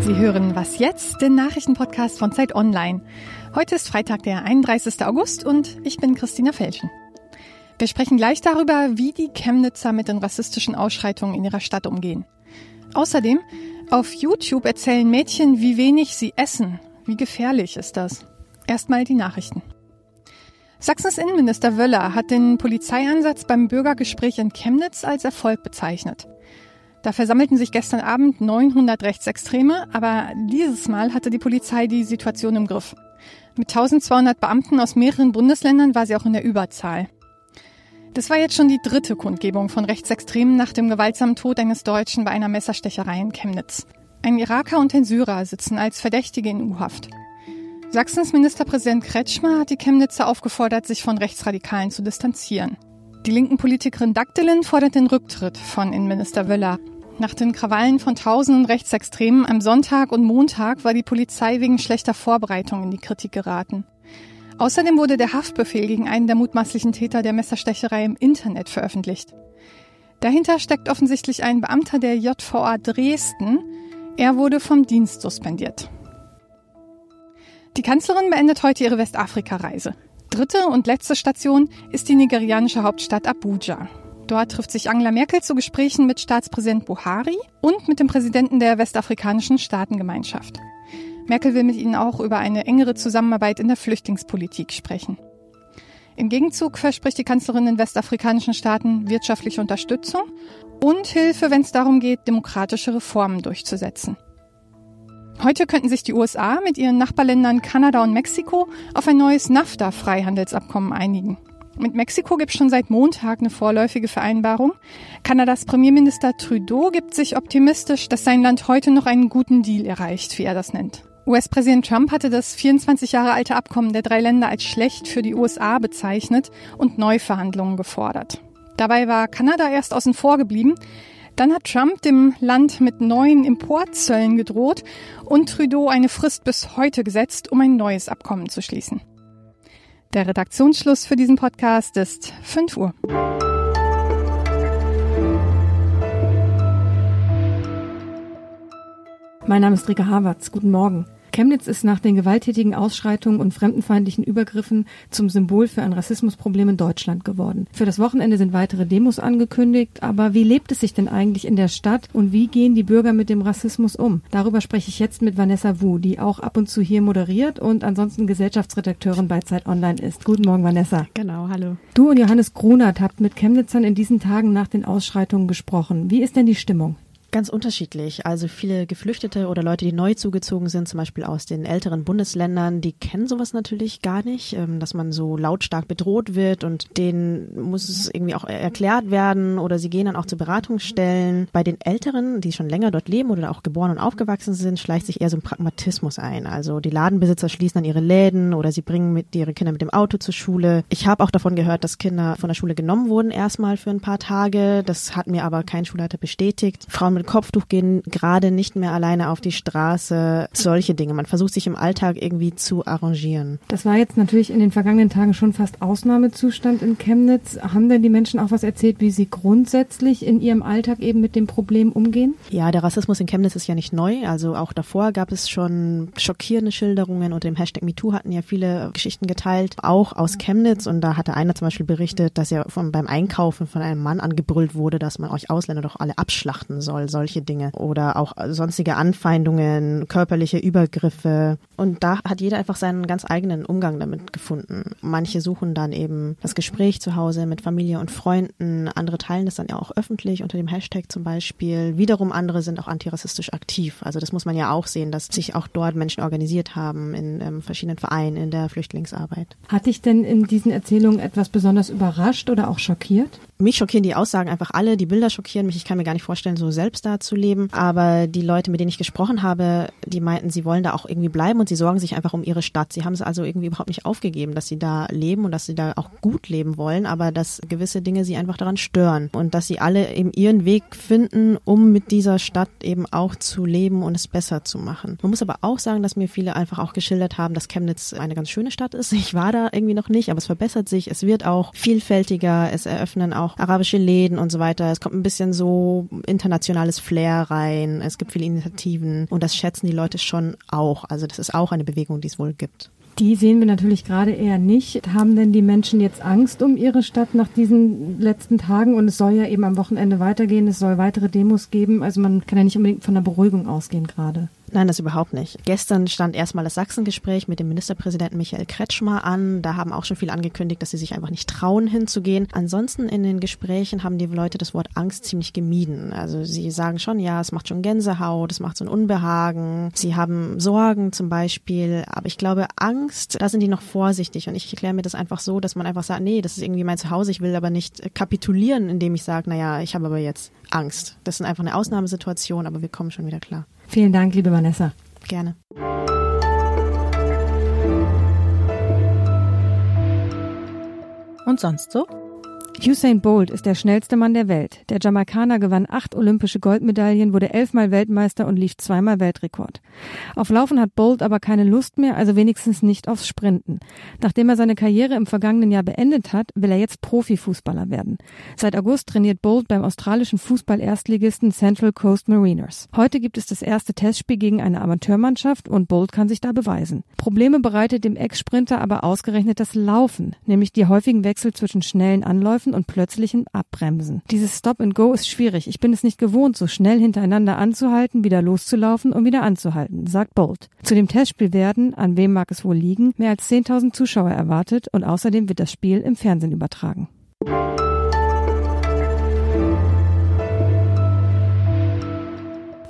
Sie hören Was jetzt? Den Nachrichtenpodcast von Zeit Online. Heute ist Freitag, der 31. August und ich bin Christina Felschen. Wir sprechen gleich darüber, wie die Chemnitzer mit den rassistischen Ausschreitungen in ihrer Stadt umgehen. Außerdem, auf YouTube erzählen Mädchen, wie wenig sie essen. Wie gefährlich ist das? Erstmal die Nachrichten. Sachsens Innenminister Wöller hat den Polizeieinsatz beim Bürgergespräch in Chemnitz als Erfolg bezeichnet. Da versammelten sich gestern Abend 900 Rechtsextreme, aber dieses Mal hatte die Polizei die Situation im Griff. Mit 1200 Beamten aus mehreren Bundesländern war sie auch in der Überzahl. Das war jetzt schon die dritte Kundgebung von Rechtsextremen nach dem gewaltsamen Tod eines Deutschen bei einer Messerstecherei in Chemnitz. Ein Iraker und ein Syrer sitzen als Verdächtige in U-Haft. Sachsens Ministerpräsident Kretschmer hat die Chemnitzer aufgefordert, sich von Rechtsradikalen zu distanzieren. Die linken Politikerin Dagdelin fordert den Rücktritt von Innenminister Wöller. Nach den Krawallen von tausenden Rechtsextremen am Sonntag und Montag war die Polizei wegen schlechter Vorbereitung in die Kritik geraten. Außerdem wurde der Haftbefehl gegen einen der mutmaßlichen Täter der Messerstecherei im Internet veröffentlicht. Dahinter steckt offensichtlich ein Beamter der JVA Dresden. Er wurde vom Dienst suspendiert. Die Kanzlerin beendet heute ihre Westafrika-Reise. Dritte und letzte Station ist die nigerianische Hauptstadt Abuja. Dort trifft sich Angela Merkel zu Gesprächen mit Staatspräsident Buhari und mit dem Präsidenten der westafrikanischen Staatengemeinschaft. Merkel will mit ihnen auch über eine engere Zusammenarbeit in der Flüchtlingspolitik sprechen. Im Gegenzug verspricht die Kanzlerin den westafrikanischen Staaten wirtschaftliche Unterstützung und Hilfe, wenn es darum geht, demokratische Reformen durchzusetzen. Heute könnten sich die USA mit ihren Nachbarländern Kanada und Mexiko auf ein neues NAFTA-Freihandelsabkommen einigen. Mit Mexiko gibt es schon seit Montag eine vorläufige Vereinbarung. Kanadas Premierminister Trudeau gibt sich optimistisch, dass sein Land heute noch einen guten Deal erreicht, wie er das nennt. US-Präsident Trump hatte das 24 Jahre alte Abkommen der drei Länder als schlecht für die USA bezeichnet und Neuverhandlungen gefordert. Dabei war Kanada erst außen vor geblieben. Dann hat Trump dem Land mit neuen Importzöllen gedroht und Trudeau eine Frist bis heute gesetzt, um ein neues Abkommen zu schließen. Der Redaktionsschluss für diesen Podcast ist 5 Uhr. Mein Name ist Rika Havertz. Guten Morgen. Chemnitz ist nach den gewalttätigen Ausschreitungen und fremdenfeindlichen Übergriffen zum Symbol für ein Rassismusproblem in Deutschland geworden. Für das Wochenende sind weitere Demos angekündigt, aber wie lebt es sich denn eigentlich in der Stadt und wie gehen die Bürger mit dem Rassismus um? Darüber spreche ich jetzt mit Vanessa Wu, die auch ab und zu hier moderiert und ansonsten Gesellschaftsredakteurin bei Zeit Online ist. Guten Morgen, Vanessa. Genau, hallo. Du und Johannes Grunert habt mit Chemnitzern in diesen Tagen nach den Ausschreitungen gesprochen. Wie ist denn die Stimmung? Ganz unterschiedlich. Also viele Geflüchtete oder Leute, die neu zugezogen sind, zum Beispiel aus den älteren Bundesländern, die kennen sowas natürlich gar nicht, ähm, dass man so lautstark bedroht wird und denen muss es irgendwie auch erklärt werden oder sie gehen dann auch zu Beratungsstellen. Bei den Älteren, die schon länger dort leben oder auch geboren und aufgewachsen sind, schleicht sich eher so ein Pragmatismus ein. Also die Ladenbesitzer schließen dann ihre Läden oder sie bringen mit ihre Kinder mit dem Auto zur Schule. Ich habe auch davon gehört, dass Kinder von der Schule genommen wurden erstmal für ein paar Tage. Das hat mir aber kein Schulleiter bestätigt. Frauen mit Kopftuch gehen gerade nicht mehr alleine auf die Straße. Solche Dinge. Man versucht sich im Alltag irgendwie zu arrangieren. Das war jetzt natürlich in den vergangenen Tagen schon fast Ausnahmezustand in Chemnitz. Haben denn die Menschen auch was erzählt, wie sie grundsätzlich in ihrem Alltag eben mit dem Problem umgehen? Ja, der Rassismus in Chemnitz ist ja nicht neu. Also auch davor gab es schon schockierende Schilderungen. Unter dem Hashtag MeToo hatten ja viele Geschichten geteilt, auch aus Chemnitz. Und da hatte einer zum Beispiel berichtet, dass er von, beim Einkaufen von einem Mann angebrüllt wurde, dass man euch Ausländer doch alle abschlachten soll solche Dinge oder auch sonstige Anfeindungen, körperliche Übergriffe. Und da hat jeder einfach seinen ganz eigenen Umgang damit gefunden. Manche suchen dann eben das Gespräch zu Hause mit Familie und Freunden, andere teilen das dann ja auch öffentlich unter dem Hashtag zum Beispiel. Wiederum andere sind auch antirassistisch aktiv. Also das muss man ja auch sehen, dass sich auch dort Menschen organisiert haben in ähm, verschiedenen Vereinen in der Flüchtlingsarbeit. Hat dich denn in diesen Erzählungen etwas besonders überrascht oder auch schockiert? Mich schockieren die Aussagen einfach alle, die Bilder schockieren mich. Ich kann mir gar nicht vorstellen, so selbst da zu leben. Aber die Leute, mit denen ich gesprochen habe, die meinten, sie wollen da auch irgendwie bleiben und sie sorgen sich einfach um ihre Stadt. Sie haben es also irgendwie überhaupt nicht aufgegeben, dass sie da leben und dass sie da auch gut leben wollen, aber dass gewisse Dinge sie einfach daran stören und dass sie alle eben ihren Weg finden, um mit dieser Stadt eben auch zu leben und es besser zu machen. Man muss aber auch sagen, dass mir viele einfach auch geschildert haben, dass Chemnitz eine ganz schöne Stadt ist. Ich war da irgendwie noch nicht, aber es verbessert sich. Es wird auch vielfältiger. Es eröffnen auch auch arabische Läden und so weiter. Es kommt ein bisschen so internationales Flair rein. Es gibt viele Initiativen und das schätzen die Leute schon auch. Also das ist auch eine Bewegung, die es wohl gibt. Die sehen wir natürlich gerade eher nicht. Haben denn die Menschen jetzt Angst um ihre Stadt nach diesen letzten Tagen? Und es soll ja eben am Wochenende weitergehen. Es soll weitere Demos geben. Also man kann ja nicht unbedingt von einer Beruhigung ausgehen gerade. Nein, das überhaupt nicht. Gestern stand erstmal das Sachsengespräch mit dem Ministerpräsidenten Michael Kretschmer an. Da haben auch schon viele angekündigt, dass sie sich einfach nicht trauen, hinzugehen. Ansonsten in den Gesprächen haben die Leute das Wort Angst ziemlich gemieden. Also sie sagen schon, ja, es macht schon Gänsehaut, es macht so ein Unbehagen. Sie haben Sorgen zum Beispiel. Aber ich glaube, Angst, da sind die noch vorsichtig. Und ich erkläre mir das einfach so, dass man einfach sagt, nee, das ist irgendwie mein Zuhause. Ich will aber nicht kapitulieren, indem ich sage, naja, ich habe aber jetzt Angst. Das ist einfach eine Ausnahmesituation, aber wir kommen schon wieder klar. Vielen Dank, liebe Vanessa. Gerne. Und sonst so? Usain Bolt ist der schnellste Mann der Welt. Der Jamaikaner gewann acht olympische Goldmedaillen, wurde elfmal Weltmeister und lief zweimal Weltrekord. Auf Laufen hat Bolt aber keine Lust mehr, also wenigstens nicht aufs Sprinten. Nachdem er seine Karriere im vergangenen Jahr beendet hat, will er jetzt Profifußballer werden. Seit August trainiert Bolt beim australischen Fußball-Erstligisten Central Coast Mariners. Heute gibt es das erste Testspiel gegen eine Amateurmannschaft und Bolt kann sich da beweisen. Probleme bereitet dem Ex-Sprinter aber ausgerechnet das Laufen, nämlich die häufigen Wechsel zwischen schnellen Anläufen Anlaufen und plötzlichem Abbremsen. Dieses Stop and Go ist schwierig. Ich bin es nicht gewohnt, so schnell hintereinander anzuhalten, wieder loszulaufen und wieder anzuhalten, sagt Bolt. Zu dem Testspiel werden, an wem mag es wohl liegen, mehr als 10.000 Zuschauer erwartet und außerdem wird das Spiel im Fernsehen übertragen.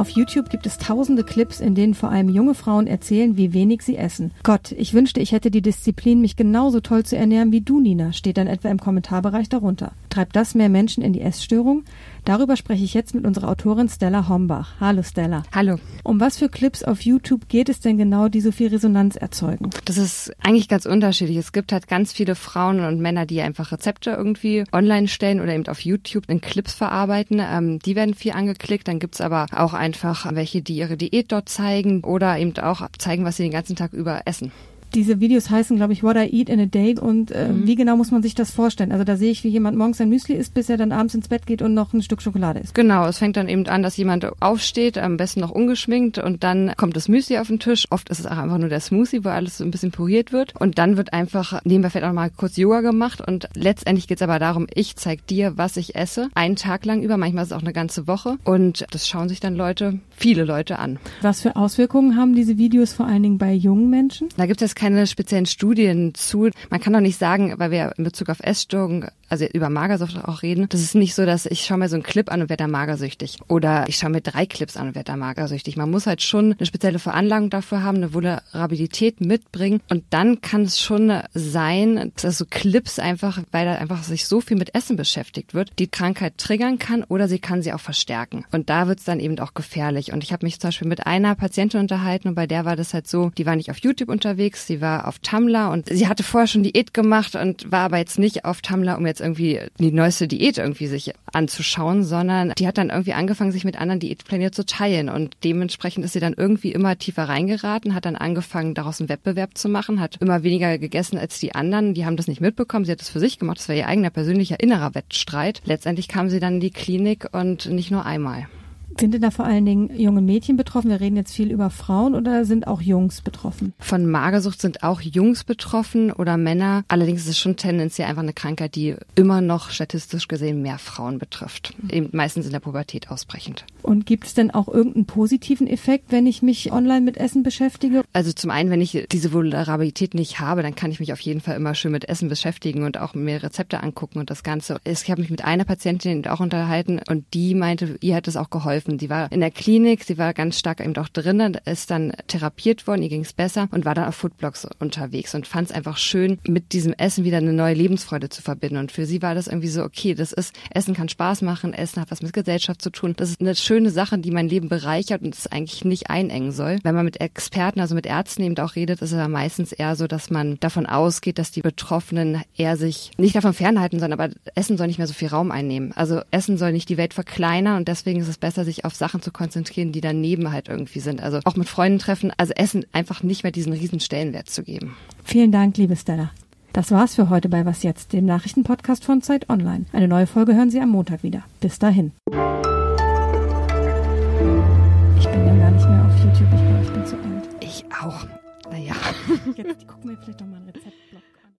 Auf YouTube gibt es tausende Clips, in denen vor allem junge Frauen erzählen, wie wenig sie essen. Gott, ich wünschte, ich hätte die Disziplin, mich genauso toll zu ernähren wie du, Nina, steht dann etwa im Kommentarbereich darunter. Treibt das mehr Menschen in die Essstörung? Darüber spreche ich jetzt mit unserer Autorin Stella Hombach. Hallo Stella. Hallo. Um was für Clips auf YouTube geht es denn genau, die so viel Resonanz erzeugen? Das ist eigentlich ganz unterschiedlich. Es gibt halt ganz viele Frauen und Männer, die einfach Rezepte irgendwie online stellen oder eben auf YouTube in Clips verarbeiten. Ähm, die werden viel angeklickt. Dann gibt's aber auch einfach welche, die ihre Diät dort zeigen oder eben auch zeigen, was sie den ganzen Tag über essen diese Videos heißen, glaube ich, What I Eat in a Day und äh, mhm. wie genau muss man sich das vorstellen? Also da sehe ich, wie jemand morgens sein Müsli isst, bis er dann abends ins Bett geht und noch ein Stück Schokolade isst. Genau, es fängt dann eben an, dass jemand aufsteht, am besten noch ungeschminkt und dann kommt das Müsli auf den Tisch. Oft ist es auch einfach nur der Smoothie, wo alles so ein bisschen puriert wird und dann wird einfach nebenbei vielleicht auch mal kurz Yoga gemacht und letztendlich geht es aber darum, ich zeige dir, was ich esse, einen Tag lang über, manchmal ist es auch eine ganze Woche und das schauen sich dann Leute, viele Leute an. Was für Auswirkungen haben diese Videos vor allen Dingen bei jungen Menschen? Da gibt es keine speziellen Studien zu. Man kann doch nicht sagen, weil wir in Bezug auf Essstörungen also über Magersucht auch reden, das ist nicht so, dass ich schaue mir so einen Clip an und werde da magersüchtig. Oder ich schaue mir drei Clips an und werde da magersüchtig. Man muss halt schon eine spezielle Veranlagung dafür haben, eine Vulnerabilität mitbringen. Und dann kann es schon sein, dass so Clips einfach, weil da einfach sich so viel mit Essen beschäftigt wird, die Krankheit triggern kann oder sie kann sie auch verstärken. Und da wird es dann eben auch gefährlich. Und ich habe mich zum Beispiel mit einer Patientin unterhalten und bei der war das halt so, die war nicht auf YouTube unterwegs, sie war auf Tumblr und sie hatte vorher schon Diät gemacht und war aber jetzt nicht auf Tumblr, um jetzt jetzt irgendwie die neueste Diät irgendwie sich anzuschauen, sondern die hat dann irgendwie angefangen, sich mit anderen Diätplänen zu teilen und dementsprechend ist sie dann irgendwie immer tiefer reingeraten, hat dann angefangen, daraus einen Wettbewerb zu machen, hat immer weniger gegessen als die anderen. Die haben das nicht mitbekommen. Sie hat es für sich gemacht. Das war ihr eigener persönlicher innerer Wettstreit. Letztendlich kam sie dann in die Klinik und nicht nur einmal. Sind denn da vor allen Dingen junge Mädchen betroffen? Wir reden jetzt viel über Frauen oder sind auch Jungs betroffen? Von Magersucht sind auch Jungs betroffen oder Männer. Allerdings ist es schon tendenziell einfach eine Krankheit, die immer noch statistisch gesehen mehr Frauen betrifft. Eben meistens in der Pubertät ausbrechend. Und gibt es denn auch irgendeinen positiven Effekt, wenn ich mich online mit Essen beschäftige? Also zum einen, wenn ich diese Vulnerabilität nicht habe, dann kann ich mich auf jeden Fall immer schön mit Essen beschäftigen und auch mir Rezepte angucken und das Ganze. Ich habe mich mit einer Patientin auch unterhalten und die meinte, ihr hat es auch geholfen geholfen. Die war in der Klinik, sie war ganz stark eben auch drinnen, ist dann therapiert worden, ihr ging es besser und war dann auf Foodblogs unterwegs und fand es einfach schön, mit diesem Essen wieder eine neue Lebensfreude zu verbinden. Und für sie war das irgendwie so, okay, das ist, Essen kann Spaß machen, Essen hat was mit Gesellschaft zu tun. Das ist eine schöne Sache, die mein Leben bereichert und es eigentlich nicht einengen soll. Wenn man mit Experten, also mit Ärzten eben auch redet, ist es ja meistens eher so, dass man davon ausgeht, dass die Betroffenen eher sich nicht davon fernhalten, sondern aber Essen soll nicht mehr so viel Raum einnehmen. Also Essen soll nicht die Welt verkleinern und deswegen ist es besser, sich auf Sachen zu konzentrieren, die daneben halt irgendwie sind. Also auch mit Freunden treffen, also Essen einfach nicht mehr diesen riesen Stellenwert zu geben. Vielen Dank, liebe Stella. Das war's für heute bei Was Jetzt, dem Nachrichtenpodcast von Zeit Online. Eine neue Folge hören Sie am Montag wieder. Bis dahin. Ich bin ja gar nicht mehr auf YouTube. Ich glaube, ich bin zu alt. Ich auch. Naja. Jetzt gucken wir vielleicht doch mal ein Rezept.